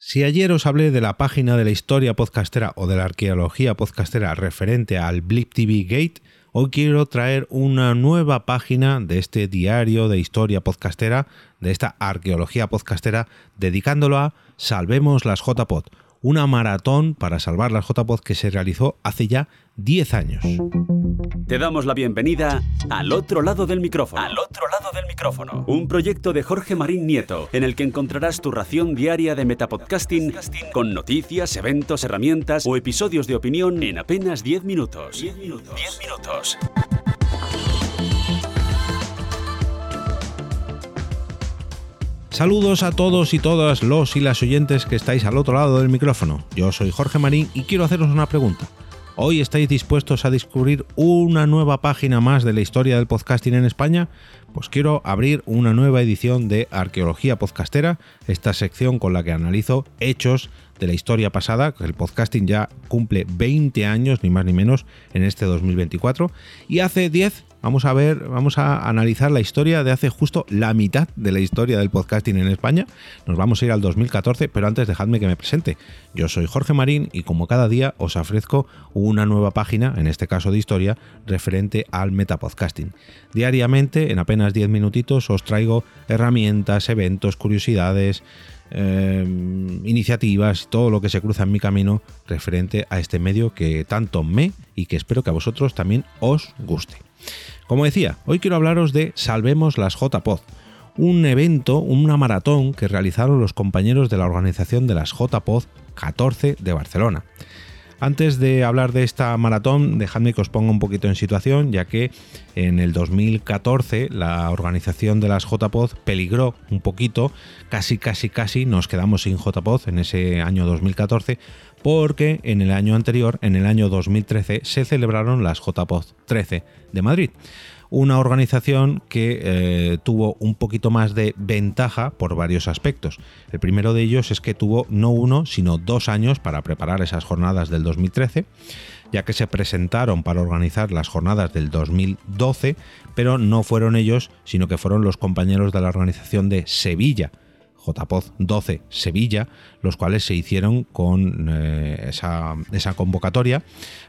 Si ayer os hablé de la página de la historia podcastera o de la arqueología podcastera referente al Blip TV Gate, hoy quiero traer una nueva página de este diario de historia podcastera, de esta arqueología podcastera, dedicándolo a Salvemos las JPod, una maratón para salvar las JPod que se realizó hace ya 10 años. Te damos la bienvenida al otro lado del micrófono. Al otro lado del micrófono. Un proyecto de Jorge Marín Nieto, en el que encontrarás tu ración diaria de metapodcasting con noticias, eventos, herramientas o episodios de opinión en apenas 10 minutos. 10 minutos. 10 minutos. Saludos a todos y todas los y las oyentes que estáis al otro lado del micrófono. Yo soy Jorge Marín y quiero haceros una pregunta. ¿Hoy estáis dispuestos a descubrir una nueva página más de la historia del podcasting en España? Pues quiero abrir una nueva edición de Arqueología Podcastera, esta sección con la que analizo hechos de la historia pasada, el podcasting ya cumple 20 años, ni más ni menos, en este 2024, y hace 10 vamos a ver, vamos a analizar la historia de hace justo la mitad de la historia del podcasting en España. Nos vamos a ir al 2014, pero antes dejadme que me presente. Yo soy Jorge Marín y como cada día os ofrezco una nueva página, en este caso de historia, referente al metapodcasting. Diariamente, en apenas 10 minutitos, os traigo herramientas, eventos, curiosidades, eh, iniciativas, todo lo que se cruza en mi camino referente a este medio que tanto me y que espero que a vosotros también os guste. Como decía, hoy quiero hablaros de Salvemos las JPod, un evento, una maratón que realizaron los compañeros de la organización de las JPod 14 de Barcelona. Antes de hablar de esta maratón, dejadme que os ponga un poquito en situación, ya que en el 2014 la organización de las JPod peligró un poquito, casi, casi, casi nos quedamos sin JPod en ese año 2014, porque en el año anterior, en el año 2013, se celebraron las JPod 13 de Madrid una organización que eh, tuvo un poquito más de ventaja por varios aspectos. El primero de ellos es que tuvo no uno, sino dos años para preparar esas jornadas del 2013, ya que se presentaron para organizar las jornadas del 2012, pero no fueron ellos, sino que fueron los compañeros de la organización de Sevilla, JPOZ 12 Sevilla, los cuales se hicieron con eh, esa, esa, convocatoria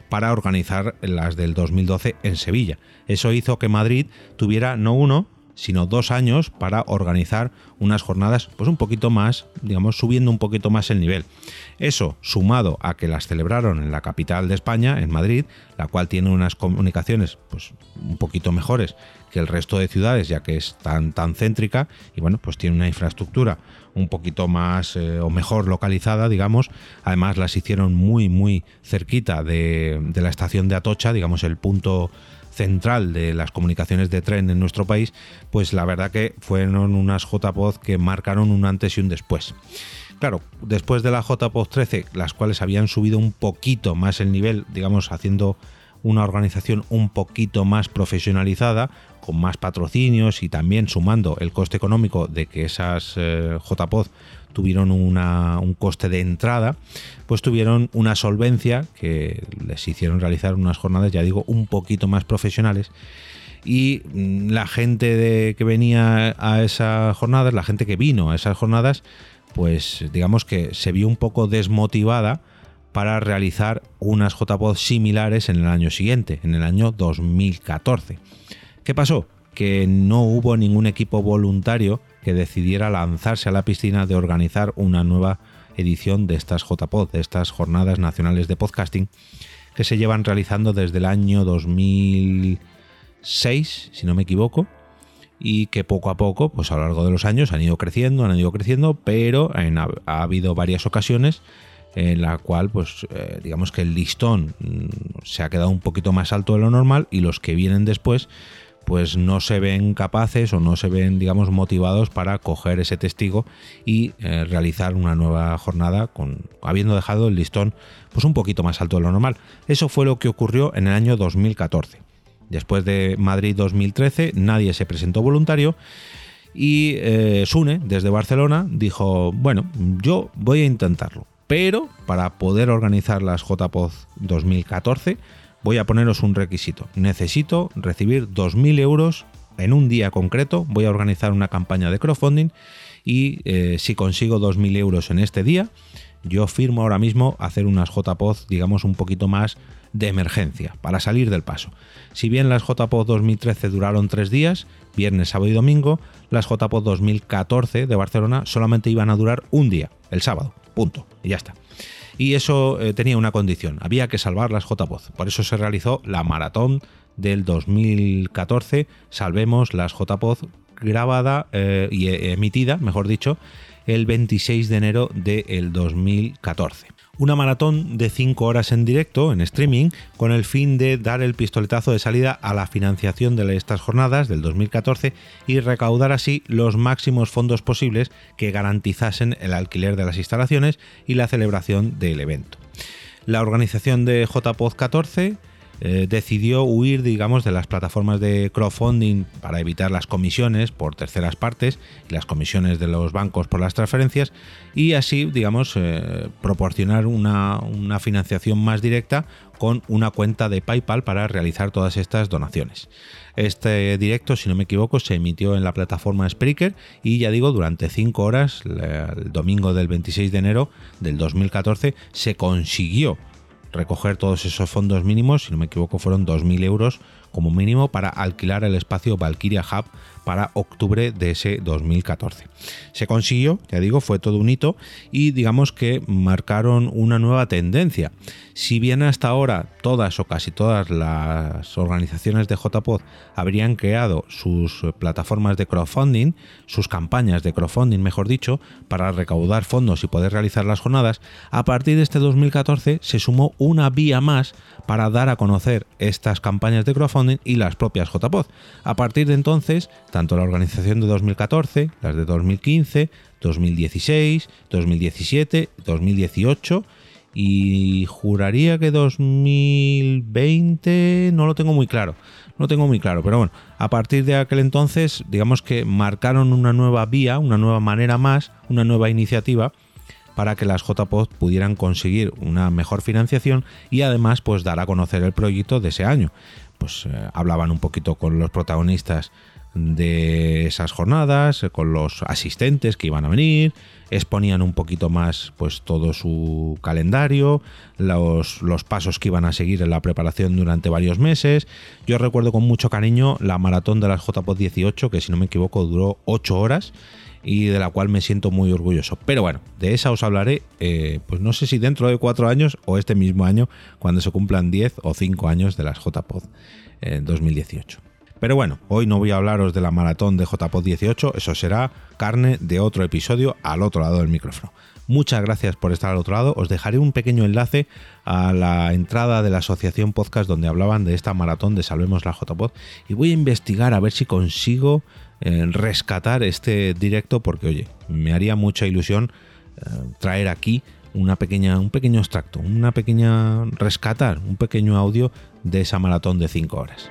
para organizar las del 2012 en Sevilla. Eso hizo que Madrid tuviera no uno, sino dos años para organizar unas jornadas pues un poquito más, digamos, subiendo un poquito más el nivel. Eso, sumado a que las celebraron en la capital de España, en Madrid, la cual tiene unas comunicaciones pues un poquito mejores que el resto de ciudades, ya que es tan, tan céntrica y bueno, pues tiene una infraestructura un poquito más eh, o mejor localizada, digamos. Además las hicieron muy, muy cerquita de, de la estación de Atocha, digamos el punto central de las comunicaciones de tren en nuestro país, pues la verdad que fueron unas JPOD que marcaron un antes y un después. Claro, después de la JPOD 13, las cuales habían subido un poquito más el nivel, digamos, haciendo una organización un poquito más profesionalizada, con más patrocinios y también sumando el coste económico de que esas eh, tuvieron un coste de entrada, pues tuvieron una solvencia que les hicieron realizar unas jornadas, ya digo, un poquito más profesionales. Y mm, la gente de, que venía a esas jornadas, la gente que vino a esas jornadas, pues digamos que se vio un poco desmotivada para realizar unas JPOD similares en el año siguiente, en el año 2014. ¿Qué pasó? Que no hubo ningún equipo voluntario que decidiera lanzarse a la piscina de organizar una nueva edición de estas JPod, de estas jornadas nacionales de podcasting, que se llevan realizando desde el año 2006, si no me equivoco, y que poco a poco, pues a lo largo de los años han ido creciendo, han ido creciendo, pero ha, habido varias ocasiones en la cual, pues eh, digamos que el listón mm, se ha quedado un poquito más alto de lo normal y los que vienen después pues no se ven capaces o no se ven, digamos, motivados para coger ese testigo y eh, realizar una nueva jornada con habiendo dejado el listón pues un poquito más alto de lo normal. Eso fue lo que ocurrió en el año 2014. Después de Madrid 2013, nadie se presentó voluntario y eh, Sune, desde Barcelona, dijo, bueno, yo voy a intentarlo, pero para poder organizar las JPOZ 2014 voy a poneros un requisito. Necesito recibir 2.000 euros en un día concreto. Voy a organizar una campaña de crowdfunding y eh, si consigo 2.000 euros en este día, yo firmo ahora mismo hacer unas JPOZ, digamos, un poquito más de emergencia, para salir del paso. Si bien las JPOZ 2013 duraron tres días, viernes, sábado y domingo, las JPOZ 2014 de Barcelona solamente iban a durar un día, el sábado, punto, y ya está. Y eso eh, tenía una condición, había que salvar las JPOZ. Por eso se realizó la maratón del 2014, Salvemos las JPOZ, grabada eh, y emitida, mejor dicho, el 26 de enero del 2014 una maratón de 5 horas en directo, en streaming, con el fin de dar el pistoletazo de salida a la financiación de estas jornadas del 2014 y recaudar así los máximos fondos posibles que garantizasen el alquiler de las instalaciones y la celebración del evento. La organización de JPOD 14 eh, decidió huir, digamos, de las plataformas de crowdfunding para evitar las comisiones por terceras partes y las comisiones de los bancos por las transferencias y así, digamos, eh, proporcionar una, una financiación más directa con una cuenta de PayPal para realizar todas estas donaciones. Este directo, si no me equivoco, se emitió en la plataforma Spreaker y ya digo, durante 5 horas, el domingo del 26 de enero del 2014, se consiguió recoger todos esos fondos mínimos, si no me equivoco fueron 2.000 euros como mínimo para alquilar el espacio Valkyria Hub para octubre de ese 2014. Se consiguió, ya digo, fue todo un hito y digamos que marcaron una nueva tendencia. Si bien hasta ahora todas o casi todas las organizaciones de JPod habrían creado sus plataformas de crowdfunding, sus campañas de crowdfunding, mejor dicho, para recaudar fondos y poder realizar las jornadas, a partir de este 2014 se sumó una vía más para dar a conocer estas campañas de crowdfunding y las propias JPod. A partir de entonces, tanto la organización de 2014, las de 2015, 2016, 2017, 2018 y juraría que 2020 no lo tengo muy claro. No tengo muy claro, pero bueno, a partir de aquel entonces, digamos que marcaron una nueva vía, una nueva manera más, una nueva iniciativa para que las JPOD pudieran conseguir una mejor financiación y además pues dar a conocer el proyecto de ese año. Pues eh, hablaban un poquito con los protagonistas de esas jornadas, eh, con los asistentes que iban a venir, exponían un poquito más pues todo su calendario, los, los, pasos que iban a seguir en la preparación durante varios meses. Yo recuerdo con mucho cariño la maratón de las JPOD 18, que si no me equivoco duró 8 horas y de la cual me siento muy orgulloso. Pero bueno, de esa os hablaré, eh, pues no sé si dentro de 4 años o este mismo año, cuando se cumplan 10 o 5 años de las JPOD en 2018. Pero bueno, hoy no voy a hablaros de la maratón de JPod 18, eso será carne de otro episodio al otro lado del micrófono. Muchas gracias por estar al otro lado. Os dejaré un pequeño enlace a la entrada de la asociación podcast donde hablaban de esta maratón de Salvemos la JPod y voy a investigar a ver si consigo eh, rescatar este directo porque oye, me haría mucha ilusión eh, traer aquí una pequeña, un pequeño extracto, una pequeña rescatar, un pequeño audio de esa maratón de 5 horas.